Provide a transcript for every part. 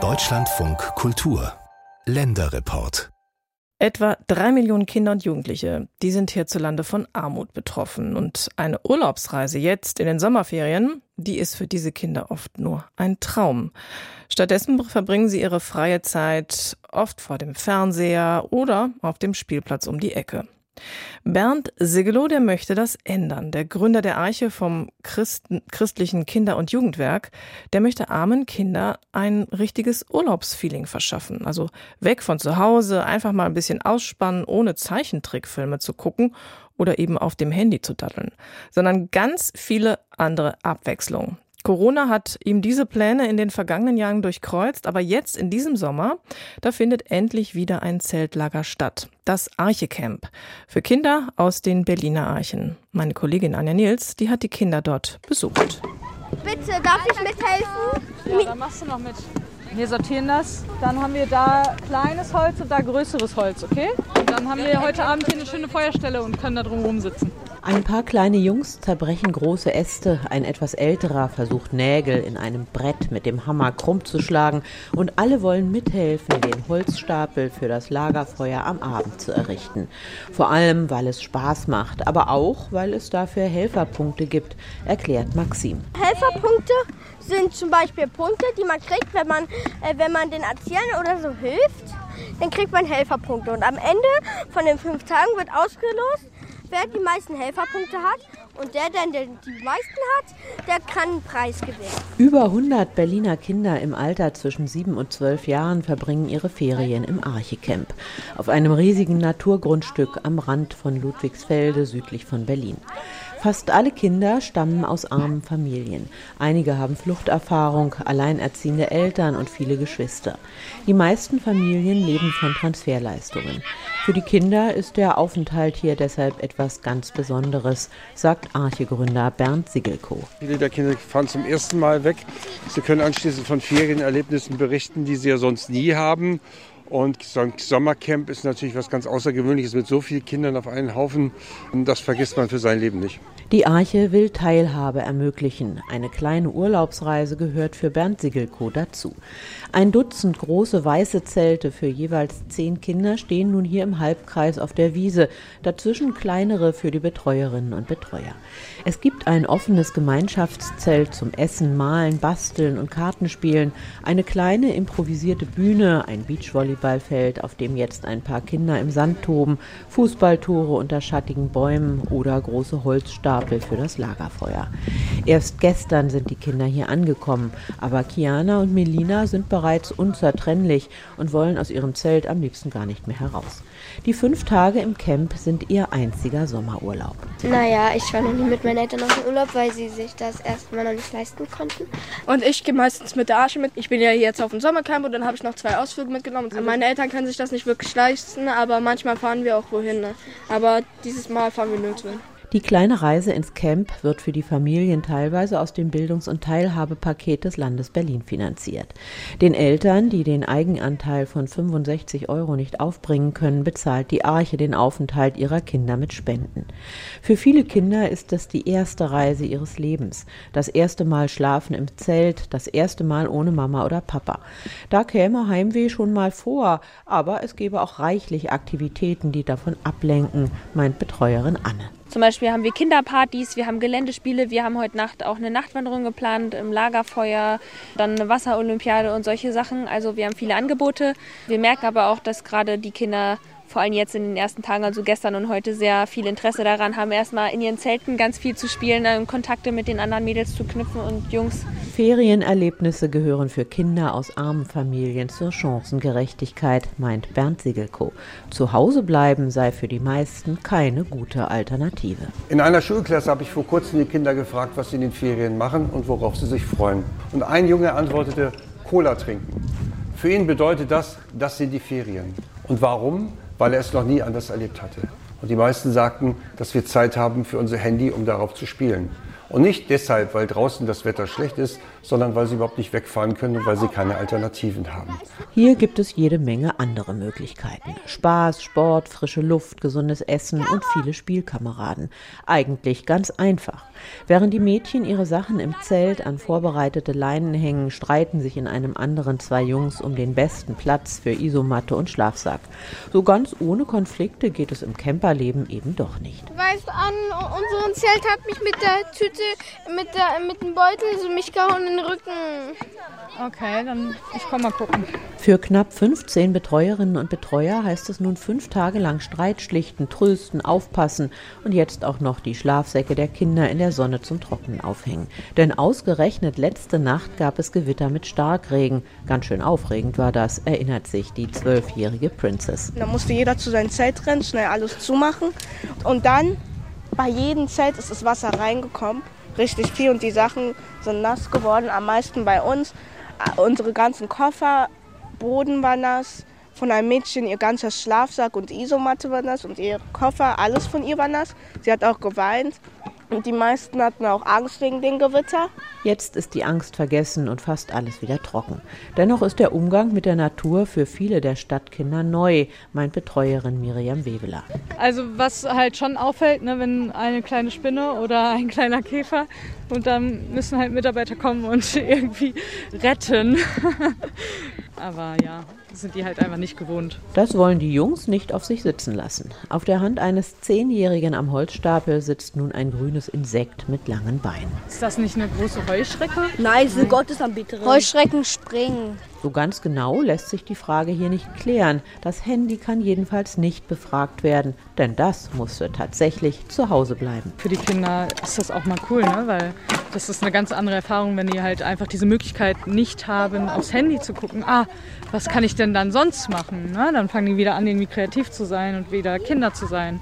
Deutschlandfunk Kultur Länderreport Etwa drei Millionen Kinder und Jugendliche, die sind hierzulande von Armut betroffen. Und eine Urlaubsreise jetzt in den Sommerferien, die ist für diese Kinder oft nur ein Traum. Stattdessen verbringen sie ihre freie Zeit oft vor dem Fernseher oder auf dem Spielplatz um die Ecke. Bernd Sigelow, der möchte das ändern. Der Gründer der Arche vom Christen, christlichen Kinder- und Jugendwerk, der möchte armen Kinder ein richtiges Urlaubsfeeling verschaffen. Also weg von zu Hause, einfach mal ein bisschen ausspannen, ohne Zeichentrickfilme zu gucken oder eben auf dem Handy zu daddeln, sondern ganz viele andere Abwechslungen. Corona hat ihm diese Pläne in den vergangenen Jahren durchkreuzt, aber jetzt in diesem Sommer, da findet endlich wieder ein Zeltlager statt. Das Archecamp. Für Kinder aus den Berliner Archen. Meine Kollegin Anja Nils, die hat die Kinder dort besucht. Bitte, darf ich mithelfen? Ja, dann machst du noch mit. Wir sortieren das. Dann haben wir da kleines Holz und da größeres Holz, okay? Und dann haben wir heute Abend hier eine schöne Feuerstelle und können da drum rumsitzen. Ein paar kleine Jungs zerbrechen große Äste, ein etwas älterer versucht Nägel in einem Brett mit dem Hammer krumm zu schlagen und alle wollen mithelfen, den Holzstapel für das Lagerfeuer am Abend zu errichten. Vor allem, weil es Spaß macht, aber auch, weil es dafür Helferpunkte gibt, erklärt Maxim. Helferpunkte sind zum Beispiel Punkte, die man kriegt, wenn man, äh, wenn man den Erziehern oder so hilft. Dann kriegt man Helferpunkte. Und am Ende von den fünf Tagen wird ausgelost, wer die meisten Helferpunkte hat. Und der, der die meisten hat, der kann einen Preis gewinnen. Über 100 Berliner Kinder im Alter zwischen 7 und 12 Jahren verbringen ihre Ferien im Archicamp. Auf einem riesigen Naturgrundstück am Rand von Ludwigsfelde südlich von Berlin. Fast alle Kinder stammen aus armen Familien. Einige haben Fluchterfahrung, alleinerziehende Eltern und viele Geschwister. Die meisten Familien leben von Transferleistungen. Für die Kinder ist der Aufenthalt hier deshalb etwas ganz Besonderes, sagt Arche-Gründer Bernd Sigelko. Viele der Kinder fahren zum ersten Mal weg. Sie können anschließend von Ferienerlebnissen berichten, die sie ja sonst nie haben. Und so ein Sommercamp ist natürlich was ganz Außergewöhnliches mit so vielen Kindern auf einen Haufen. Das vergisst man für sein Leben nicht. Die Arche will Teilhabe ermöglichen. Eine kleine Urlaubsreise gehört für Bernd Sigelko dazu. Ein Dutzend große weiße Zelte für jeweils zehn Kinder stehen nun hier im Halbkreis auf der Wiese, dazwischen kleinere für die Betreuerinnen und Betreuer. Es gibt ein offenes Gemeinschaftszelt zum Essen, Malen, Basteln und Kartenspielen, eine kleine improvisierte Bühne, ein Beachvolleyballfeld, auf dem jetzt ein paar Kinder im Sand toben, Fußballtore unter schattigen Bäumen oder große Holzstapel Stapel für das Lagerfeuer. Erst gestern sind die Kinder hier angekommen, aber Kiana und Melina sind bereits unzertrennlich und wollen aus ihrem Zelt am liebsten gar nicht mehr heraus. Die fünf Tage im Camp sind ihr einziger Sommerurlaub. Naja, ich war noch nie mit meinen Eltern auf dem Urlaub, weil sie sich das erstmal noch nicht leisten konnten. Und ich gehe meistens mit der Arche mit. Ich bin ja jetzt auf dem Sommercamp und dann habe ich noch zwei Ausflüge mitgenommen. Meine Eltern können sich das nicht wirklich leisten, aber manchmal fahren wir auch wohin. Ne? Aber dieses Mal fahren wir nirgendwo hin. Die kleine Reise ins Camp wird für die Familien teilweise aus dem Bildungs- und Teilhabepaket des Landes Berlin finanziert. Den Eltern, die den Eigenanteil von 65 Euro nicht aufbringen können, bezahlt die Arche den Aufenthalt ihrer Kinder mit Spenden. Für viele Kinder ist das die erste Reise ihres Lebens. Das erste Mal schlafen im Zelt, das erste Mal ohne Mama oder Papa. Da käme Heimweh schon mal vor, aber es gäbe auch reichlich Aktivitäten, die davon ablenken, meint Betreuerin Anne. Zum Beispiel haben wir Kinderpartys, wir haben Geländespiele, wir haben heute Nacht auch eine Nachtwanderung geplant im Lagerfeuer, dann eine Wasserolympiade und solche Sachen. Also wir haben viele Angebote. Wir merken aber auch, dass gerade die Kinder vor allem jetzt in den ersten Tagen, also gestern und heute, sehr viel Interesse daran haben, erstmal in ihren Zelten ganz viel zu spielen, Kontakte mit den anderen Mädels zu knüpfen und Jungs. Ferienerlebnisse gehören für Kinder aus armen Familien zur Chancengerechtigkeit, meint Bernd Siegelko. Zu Hause bleiben sei für die meisten keine gute Alternative. In einer Schulklasse habe ich vor kurzem die Kinder gefragt, was sie in den Ferien machen und worauf sie sich freuen. Und ein Junge antwortete, Cola trinken. Für ihn bedeutet das, das sind die Ferien. Und warum? Weil er es noch nie anders erlebt hatte. Und die meisten sagten, dass wir Zeit haben für unser Handy, um darauf zu spielen. Und nicht deshalb, weil draußen das Wetter schlecht ist, sondern weil sie überhaupt nicht wegfahren können und weil sie keine Alternativen haben. Hier gibt es jede Menge andere Möglichkeiten. Spaß, Sport, frische Luft, gesundes Essen und viele Spielkameraden. Eigentlich ganz einfach. Während die Mädchen ihre Sachen im Zelt an vorbereitete Leinen hängen, streiten sich in einem anderen zwei Jungs um den besten Platz für Isomatte und Schlafsack. So ganz ohne Konflikte geht es im Camperleben eben doch nicht. Weißt an unserem Zelt hat mich mit der Tüte, mit, der, mit dem Beutel so mich gehauen den Rücken. Okay, dann ich komme mal gucken. Für knapp 15 Betreuerinnen und Betreuer heißt es nun fünf Tage lang Streit schlichten, trösten, aufpassen und jetzt auch noch die Schlafsäcke der Kinder in der Sonne zum Trocknen aufhängen. Denn ausgerechnet letzte Nacht gab es Gewitter mit Starkregen. Ganz schön aufregend war das, erinnert sich die zwölfjährige Princess. Da musste jeder zu seinem Zelt rennen, schnell alles zumachen. Und dann bei jedem Zelt ist das Wasser reingekommen. Richtig viel und die Sachen sind nass geworden, am meisten bei uns. Unsere ganzen Koffer, Boden war nass, von einem Mädchen ihr ganzer Schlafsack und Isomatte war nass und ihr Koffer, alles von ihr war nass. Sie hat auch geweint. Und die meisten hatten auch Angst wegen dem Gewitter. Jetzt ist die Angst vergessen und fast alles wieder trocken. Dennoch ist der Umgang mit der Natur für viele der Stadtkinder neu, meint Betreuerin Miriam Webeler. Also was halt schon auffällt, ne, wenn eine kleine Spinne oder ein kleiner Käfer und dann müssen halt Mitarbeiter kommen und irgendwie retten. Aber ja, sind die halt einfach nicht gewohnt. Das wollen die Jungs nicht auf sich sitzen lassen. Auf der Hand eines Zehnjährigen am Holzstapel sitzt nun ein grünes Insekt mit langen Beinen. Ist das nicht eine große Heuschrecke? Nein, sind Gottesanbeterin. Heuschrecken springen. So ganz genau lässt sich die Frage hier nicht klären. Das Handy kann jedenfalls nicht befragt werden, denn das musste tatsächlich zu Hause bleiben. Für die Kinder ist das auch mal cool, ne? weil das ist eine ganz andere Erfahrung, wenn die halt einfach diese Möglichkeit nicht haben, aufs Handy zu gucken. Ah, was kann ich denn dann sonst machen? Ne? Dann fangen die wieder an, irgendwie kreativ zu sein und wieder Kinder zu sein.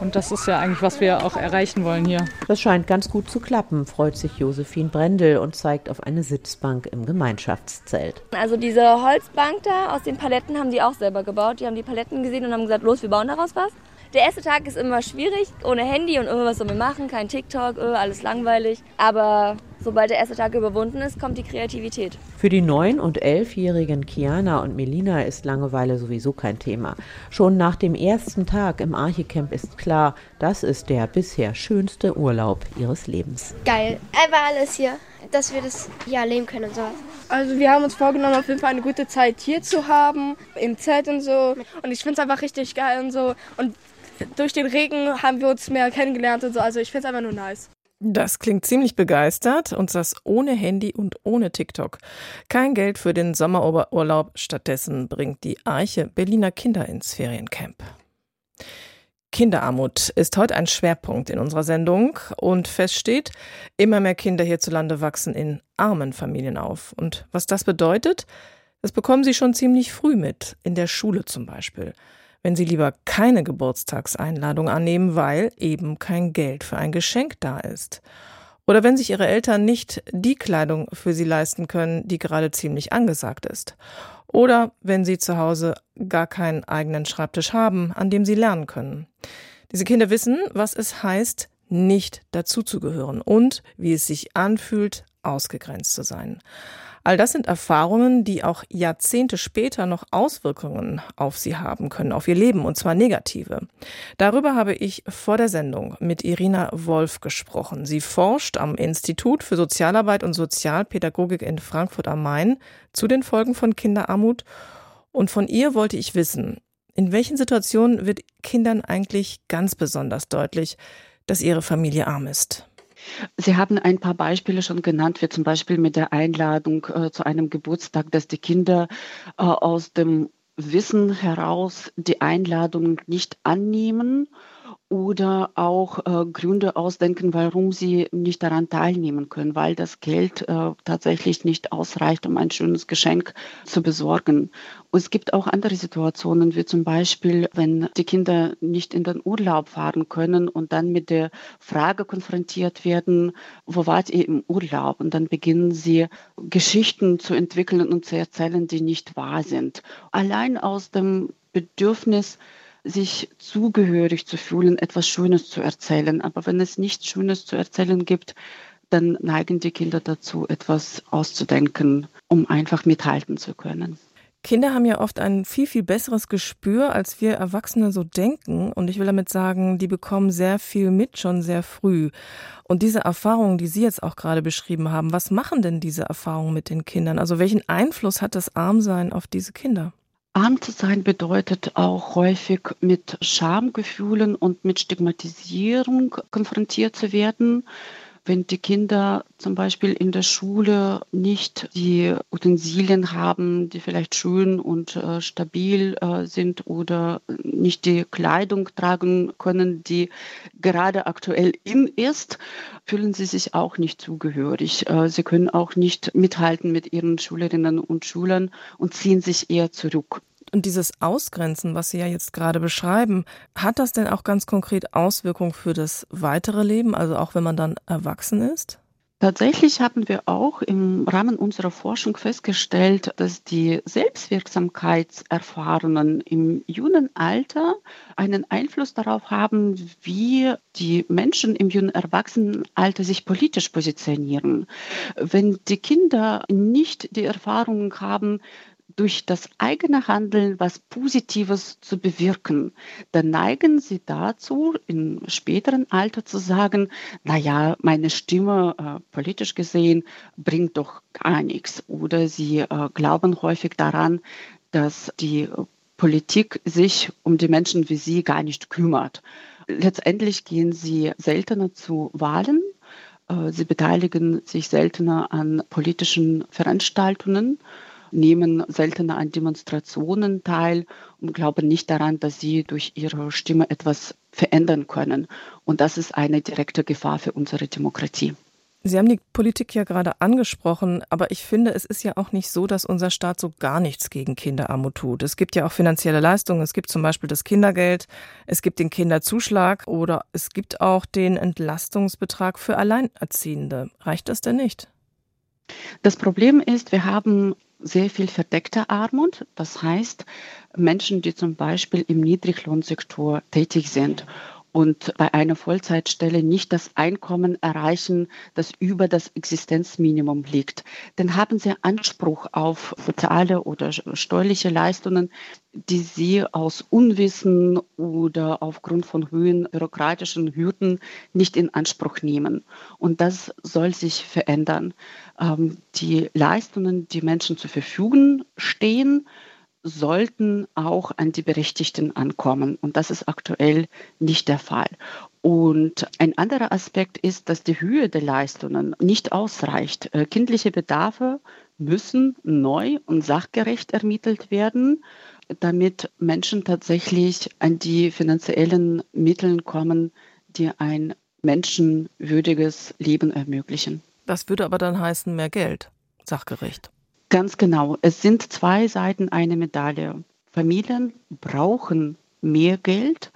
Und das ist ja eigentlich, was wir auch erreichen wollen hier. Das scheint ganz gut zu klappen, freut sich Josephine Brendel und zeigt auf eine Sitzbank im Gemeinschaftszelt. Also diese Holzbank da aus den Paletten haben die auch selber gebaut. Die haben die Paletten gesehen und haben gesagt, los, wir bauen daraus was. Der erste Tag ist immer schwierig, ohne Handy und irgendwas soll man machen, kein TikTok, äh, alles langweilig. Aber sobald der erste Tag überwunden ist, kommt die Kreativität. Für die neun- und elfjährigen Kiana und Melina ist Langeweile sowieso kein Thema. Schon nach dem ersten Tag im Archicamp ist klar, das ist der bisher schönste Urlaub ihres Lebens. Geil. Einfach alles hier, dass wir das hier erleben können und sowas. Also wir haben uns vorgenommen, auf jeden Fall eine gute Zeit hier zu haben, im Zelt und so. Und ich finde es einfach richtig geil und so. Und durch den Regen haben wir uns mehr kennengelernt und so. Also ich finde es einfach nur nice. Das klingt ziemlich begeistert und das ohne Handy und ohne TikTok. Kein Geld für den Sommerurlaub, stattdessen bringt die Arche Berliner Kinder ins Feriencamp. Kinderarmut ist heute ein Schwerpunkt in unserer Sendung und feststeht, immer mehr Kinder hierzulande wachsen in armen Familien auf. Und was das bedeutet, das bekommen sie schon ziemlich früh mit, in der Schule zum Beispiel wenn sie lieber keine Geburtstagseinladung annehmen, weil eben kein Geld für ein Geschenk da ist. Oder wenn sich ihre Eltern nicht die Kleidung für sie leisten können, die gerade ziemlich angesagt ist. Oder wenn sie zu Hause gar keinen eigenen Schreibtisch haben, an dem sie lernen können. Diese Kinder wissen, was es heißt, nicht dazuzugehören und wie es sich anfühlt, ausgegrenzt zu sein. All das sind Erfahrungen, die auch Jahrzehnte später noch Auswirkungen auf sie haben können, auf ihr Leben, und zwar negative. Darüber habe ich vor der Sendung mit Irina Wolf gesprochen. Sie forscht am Institut für Sozialarbeit und Sozialpädagogik in Frankfurt am Main zu den Folgen von Kinderarmut. Und von ihr wollte ich wissen, in welchen Situationen wird Kindern eigentlich ganz besonders deutlich, dass ihre Familie arm ist? Sie haben ein paar Beispiele schon genannt, wie zum Beispiel mit der Einladung äh, zu einem Geburtstag, dass die Kinder äh, aus dem Wissen heraus die Einladung nicht annehmen oder auch äh, Gründe ausdenken, warum sie nicht daran teilnehmen können, weil das Geld äh, tatsächlich nicht ausreicht, um ein schönes Geschenk zu besorgen. Und es gibt auch andere Situationen, wie zum Beispiel, wenn die Kinder nicht in den Urlaub fahren können und dann mit der Frage konfrontiert werden, wo wart ihr im Urlaub? Und dann beginnen sie Geschichten zu entwickeln und zu erzählen, die nicht wahr sind. Allein aus dem Bedürfnis, sich zugehörig zu fühlen, etwas Schönes zu erzählen. Aber wenn es nichts Schönes zu erzählen gibt, dann neigen die Kinder dazu, etwas auszudenken, um einfach mithalten zu können. Kinder haben ja oft ein viel, viel besseres Gespür, als wir Erwachsene so denken. Und ich will damit sagen, die bekommen sehr viel mit schon sehr früh. Und diese Erfahrungen, die Sie jetzt auch gerade beschrieben haben, was machen denn diese Erfahrungen mit den Kindern? Also welchen Einfluss hat das Armsein auf diese Kinder? Arm zu sein bedeutet auch häufig mit Schamgefühlen und mit Stigmatisierung konfrontiert zu werden wenn die Kinder zum Beispiel in der Schule nicht die Utensilien haben, die vielleicht schön und äh, stabil äh, sind oder nicht die Kleidung tragen können, die gerade aktuell in ist, fühlen sie sich auch nicht zugehörig. Äh, sie können auch nicht mithalten mit ihren Schülerinnen und Schülern und ziehen sich eher zurück. Und dieses Ausgrenzen, was Sie ja jetzt gerade beschreiben, hat das denn auch ganz konkret Auswirkungen für das weitere Leben, also auch wenn man dann erwachsen ist? Tatsächlich haben wir auch im Rahmen unserer Forschung festgestellt, dass die Selbstwirksamkeitserfahrungen im jungen Alter einen Einfluss darauf haben, wie die Menschen im jungen Erwachsenenalter sich politisch positionieren. Wenn die Kinder nicht die Erfahrungen haben, durch das eigene Handeln was Positives zu bewirken, dann neigen sie dazu, im späteren Alter zu sagen, na ja, meine Stimme äh, politisch gesehen bringt doch gar nichts. Oder sie äh, glauben häufig daran, dass die Politik sich um die Menschen wie sie gar nicht kümmert. Letztendlich gehen sie seltener zu Wahlen, äh, sie beteiligen sich seltener an politischen Veranstaltungen nehmen seltener an Demonstrationen teil und glauben nicht daran, dass sie durch ihre Stimme etwas verändern können. Und das ist eine direkte Gefahr für unsere Demokratie. Sie haben die Politik ja gerade angesprochen, aber ich finde, es ist ja auch nicht so, dass unser Staat so gar nichts gegen Kinderarmut tut. Es gibt ja auch finanzielle Leistungen. Es gibt zum Beispiel das Kindergeld, es gibt den Kinderzuschlag oder es gibt auch den Entlastungsbetrag für Alleinerziehende. Reicht das denn nicht? Das Problem ist, wir haben sehr viel verdeckte Armut. Das heißt, Menschen, die zum Beispiel im Niedriglohnsektor tätig sind und bei einer Vollzeitstelle nicht das Einkommen erreichen, das über das Existenzminimum liegt, dann haben sie Anspruch auf soziale oder steuerliche Leistungen, die sie aus Unwissen oder aufgrund von hohen bürokratischen Hürden nicht in Anspruch nehmen. Und das soll sich verändern. Ähm, die Leistungen, die Menschen zur Verfügung stehen, sollten auch an die Berechtigten ankommen. Und das ist aktuell nicht der Fall. Und ein anderer Aspekt ist, dass die Höhe der Leistungen nicht ausreicht. Äh, kindliche Bedarfe müssen neu und sachgerecht ermittelt werden, damit Menschen tatsächlich an die finanziellen Mittel kommen, die ein menschenwürdiges Leben ermöglichen. Das würde aber dann heißen mehr Geld, sachgerecht. Ganz genau. Es sind zwei Seiten einer Medaille. Familien brauchen mehr Geld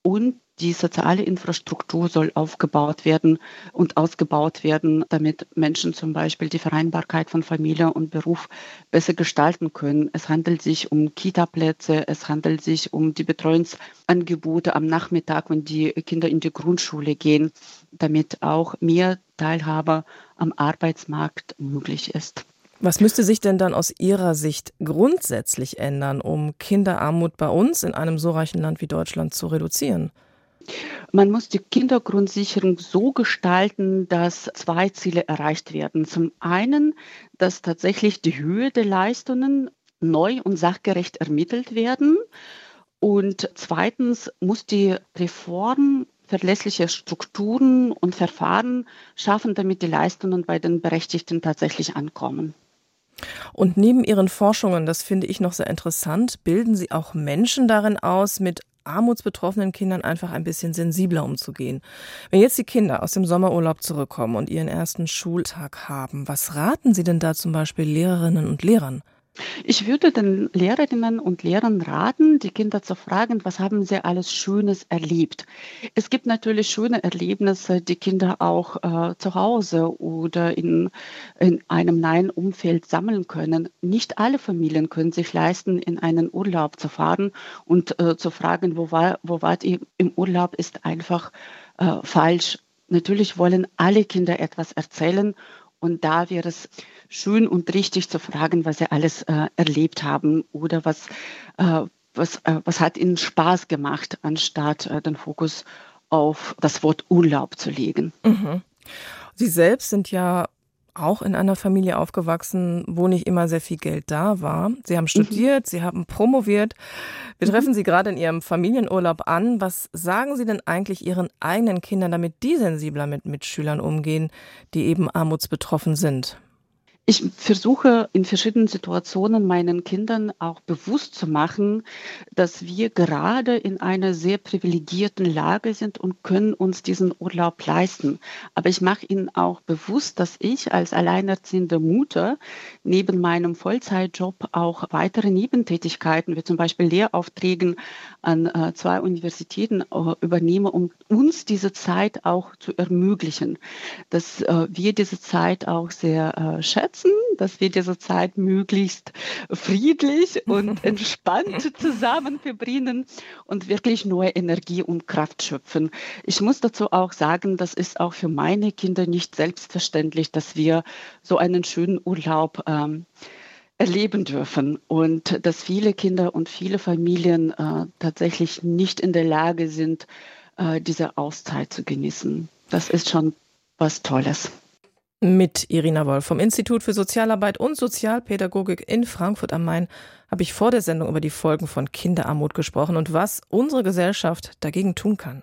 und die soziale Infrastruktur soll aufgebaut werden und ausgebaut werden, damit Menschen zum Beispiel die Vereinbarkeit von Familie und Beruf besser gestalten können. Es handelt sich um Kita-Plätze, es handelt sich um die Betreuungsangebote am Nachmittag, wenn die Kinder in die Grundschule gehen, damit auch mehr Teilhabe am Arbeitsmarkt möglich ist. Was müsste sich denn dann aus Ihrer Sicht grundsätzlich ändern, um Kinderarmut bei uns in einem so reichen Land wie Deutschland zu reduzieren? Man muss die Kindergrundsicherung so gestalten, dass zwei Ziele erreicht werden. Zum einen, dass tatsächlich die Höhe der Leistungen neu und sachgerecht ermittelt werden. Und zweitens muss die Reform verlässliche Strukturen und Verfahren schaffen, damit die Leistungen bei den Berechtigten tatsächlich ankommen. Und neben Ihren Forschungen, das finde ich noch sehr interessant, bilden Sie auch Menschen darin aus, mit armutsbetroffenen Kindern einfach ein bisschen sensibler umzugehen. Wenn jetzt die Kinder aus dem Sommerurlaub zurückkommen und ihren ersten Schultag haben, was raten Sie denn da zum Beispiel Lehrerinnen und Lehrern? Ich würde den Lehrerinnen und Lehrern raten, die Kinder zu fragen, was haben sie alles Schönes erlebt. Es gibt natürlich schöne Erlebnisse, die Kinder auch äh, zu Hause oder in, in einem neuen Umfeld sammeln können. Nicht alle Familien können sich leisten, in einen Urlaub zu fahren und äh, zu fragen, wo, war, wo wart ihr im Urlaub, ist einfach äh, falsch natürlich wollen alle Kinder etwas erzählen und da wäre es schön und richtig zu fragen, was sie alles äh, erlebt haben oder was, äh, was, äh, was hat ihnen Spaß gemacht, anstatt äh, den Fokus auf das Wort Urlaub zu legen. Mhm. Sie selbst sind ja auch in einer Familie aufgewachsen, wo nicht immer sehr viel Geld da war. Sie haben mhm. studiert, mhm. Sie haben promoviert. Wir treffen mhm. Sie gerade in Ihrem Familienurlaub an. Was sagen Sie denn eigentlich Ihren eigenen Kindern, damit die sensibler mit Mitschülern umgehen, die eben armutsbetroffen sind? Ich versuche in verschiedenen Situationen meinen Kindern auch bewusst zu machen, dass wir gerade in einer sehr privilegierten Lage sind und können uns diesen Urlaub leisten. Aber ich mache ihnen auch bewusst, dass ich als alleinerziehende Mutter neben meinem Vollzeitjob auch weitere Nebentätigkeiten, wie zum Beispiel Lehraufträgen an äh, zwei Universitäten äh, übernehme, um uns diese Zeit auch zu ermöglichen, dass äh, wir diese Zeit auch sehr schätzen schätzen, dass wir diese Zeit möglichst friedlich und entspannt zusammen verbringen und wirklich neue Energie und Kraft schöpfen. Ich muss dazu auch sagen, das ist auch für meine Kinder nicht selbstverständlich, dass wir so einen schönen Urlaub ähm, erleben dürfen und dass viele Kinder und viele Familien äh, tatsächlich nicht in der Lage sind, äh, diese Auszeit zu genießen. Das ist schon was Tolles mit Irina Wolf vom Institut für Sozialarbeit und Sozialpädagogik in Frankfurt am Main habe ich vor der Sendung über die Folgen von Kinderarmut gesprochen und was unsere Gesellschaft dagegen tun kann.